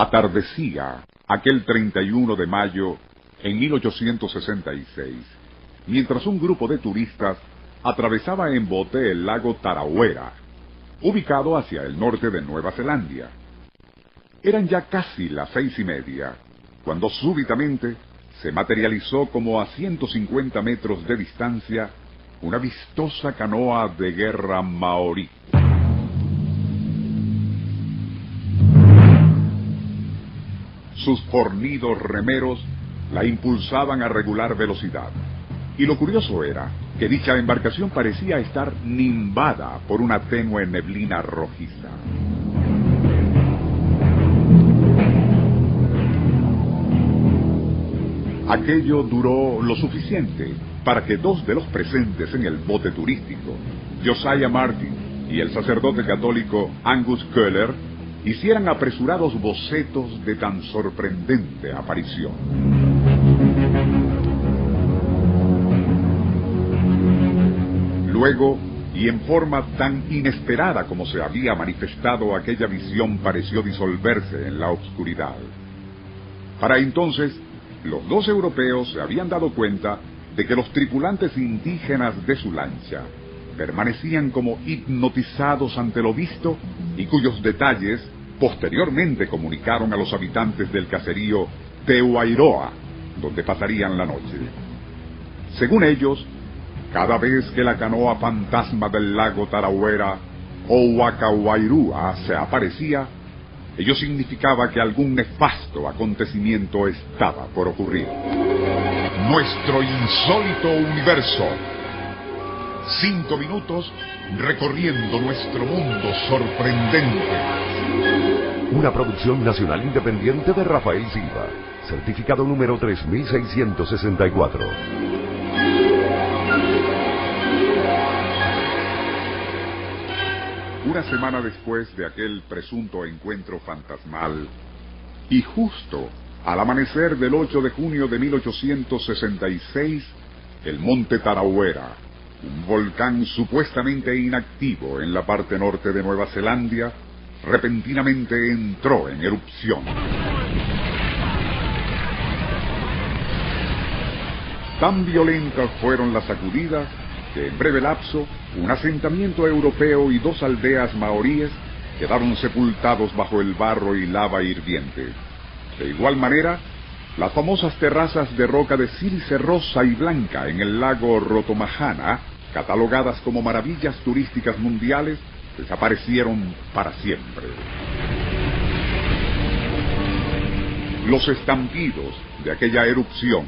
Atardecía aquel 31 de mayo en 1866, mientras un grupo de turistas atravesaba en bote el lago Tarawera, ubicado hacia el norte de Nueva Zelanda. Eran ya casi las seis y media, cuando súbitamente se materializó como a 150 metros de distancia una vistosa canoa de guerra maorí. Sus fornidos remeros la impulsaban a regular velocidad. Y lo curioso era que dicha embarcación parecía estar nimbada por una tenue neblina rojiza. Aquello duró lo suficiente para que dos de los presentes en el bote turístico, Josiah Martin y el sacerdote católico Angus Köhler, hicieran apresurados bocetos de tan sorprendente aparición. Luego, y en forma tan inesperada como se había manifestado aquella visión, pareció disolverse en la oscuridad. Para entonces, los dos europeos se habían dado cuenta de que los tripulantes indígenas de su lancha permanecían como hipnotizados ante lo visto y cuyos detalles posteriormente comunicaron a los habitantes del caserío Tehuairoa, donde pasarían la noche. Según ellos, cada vez que la canoa fantasma del lago Tarauera o Huacahuairúa se aparecía, ello significaba que algún nefasto acontecimiento estaba por ocurrir. Nuestro insólito universo Cinco minutos recorriendo nuestro mundo sorprendente. Una producción nacional independiente de Rafael Silva. Certificado número 3664. Una semana después de aquel presunto encuentro fantasmal, y justo al amanecer del 8 de junio de 1866, el monte Tarauera, un volcán supuestamente inactivo en la parte norte de Nueva Zelanda, repentinamente entró en erupción. Tan violentas fueron las sacudidas que en breve lapso un asentamiento europeo y dos aldeas maoríes quedaron sepultados bajo el barro y lava hirviente. De igual manera, las famosas terrazas de roca de sílice rosa y blanca en el lago Rotomajana, catalogadas como maravillas turísticas mundiales, desaparecieron para siempre. Los estampidos de aquella erupción,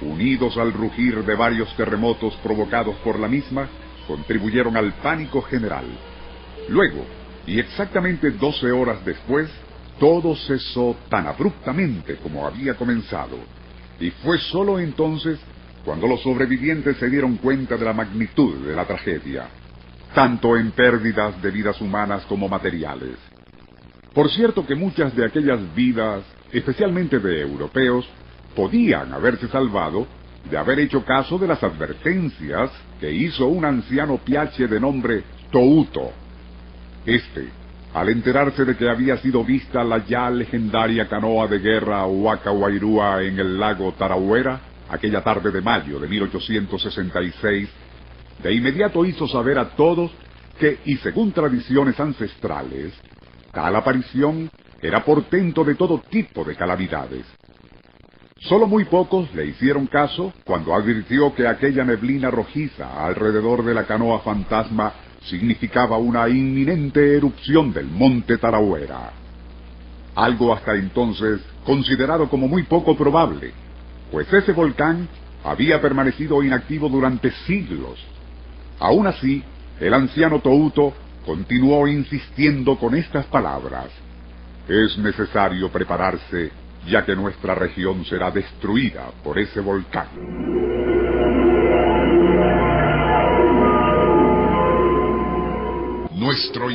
unidos al rugir de varios terremotos provocados por la misma, contribuyeron al pánico general. Luego, y exactamente doce horas después, todo cesó tan abruptamente como había comenzado, y fue sólo entonces cuando los sobrevivientes se dieron cuenta de la magnitud de la tragedia, tanto en pérdidas de vidas humanas como materiales. Por cierto que muchas de aquellas vidas, especialmente de europeos, podían haberse salvado de haber hecho caso de las advertencias que hizo un anciano piache de nombre Touto. Este, al enterarse de que había sido vista la ya legendaria canoa de guerra Huacahuairúa en el lago Tarauera, aquella tarde de mayo de 1866, de inmediato hizo saber a todos que, y según tradiciones ancestrales, tal aparición era portento de todo tipo de calamidades. Solo muy pocos le hicieron caso cuando advirtió que aquella neblina rojiza alrededor de la canoa fantasma significaba una inminente erupción del monte Tarauera. Algo hasta entonces considerado como muy poco probable, pues ese volcán había permanecido inactivo durante siglos. Aún así, el anciano Touto continuó insistiendo con estas palabras. Es necesario prepararse ya que nuestra región será destruida por ese volcán. Nuestro